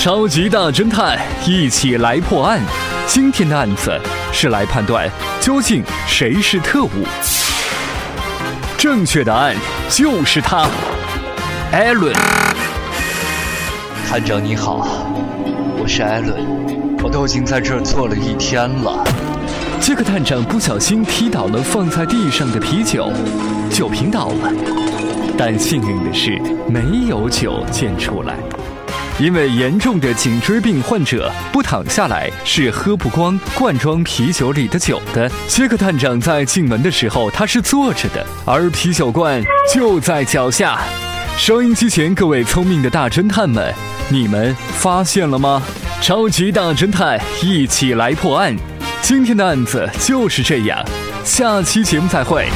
超级大侦探，一起来破案。今天的案子是来判断究竟谁是特务。正确答案就是他，艾伦。探长你好，我是艾伦，我都已经在这儿坐了一天了。杰克探长不小心踢倒了放在地上的啤酒，酒瓶倒了，但幸运的是没有酒溅出来。因为严重的颈椎病患者不躺下来是喝不光罐装啤酒里的酒的。杰克探长在进门的时候他是坐着的，而啤酒罐就在脚下。收音机前各位聪明的大侦探们，你们发现了吗？超级大侦探一起来破案，今天的案子就是这样。下期节目再会。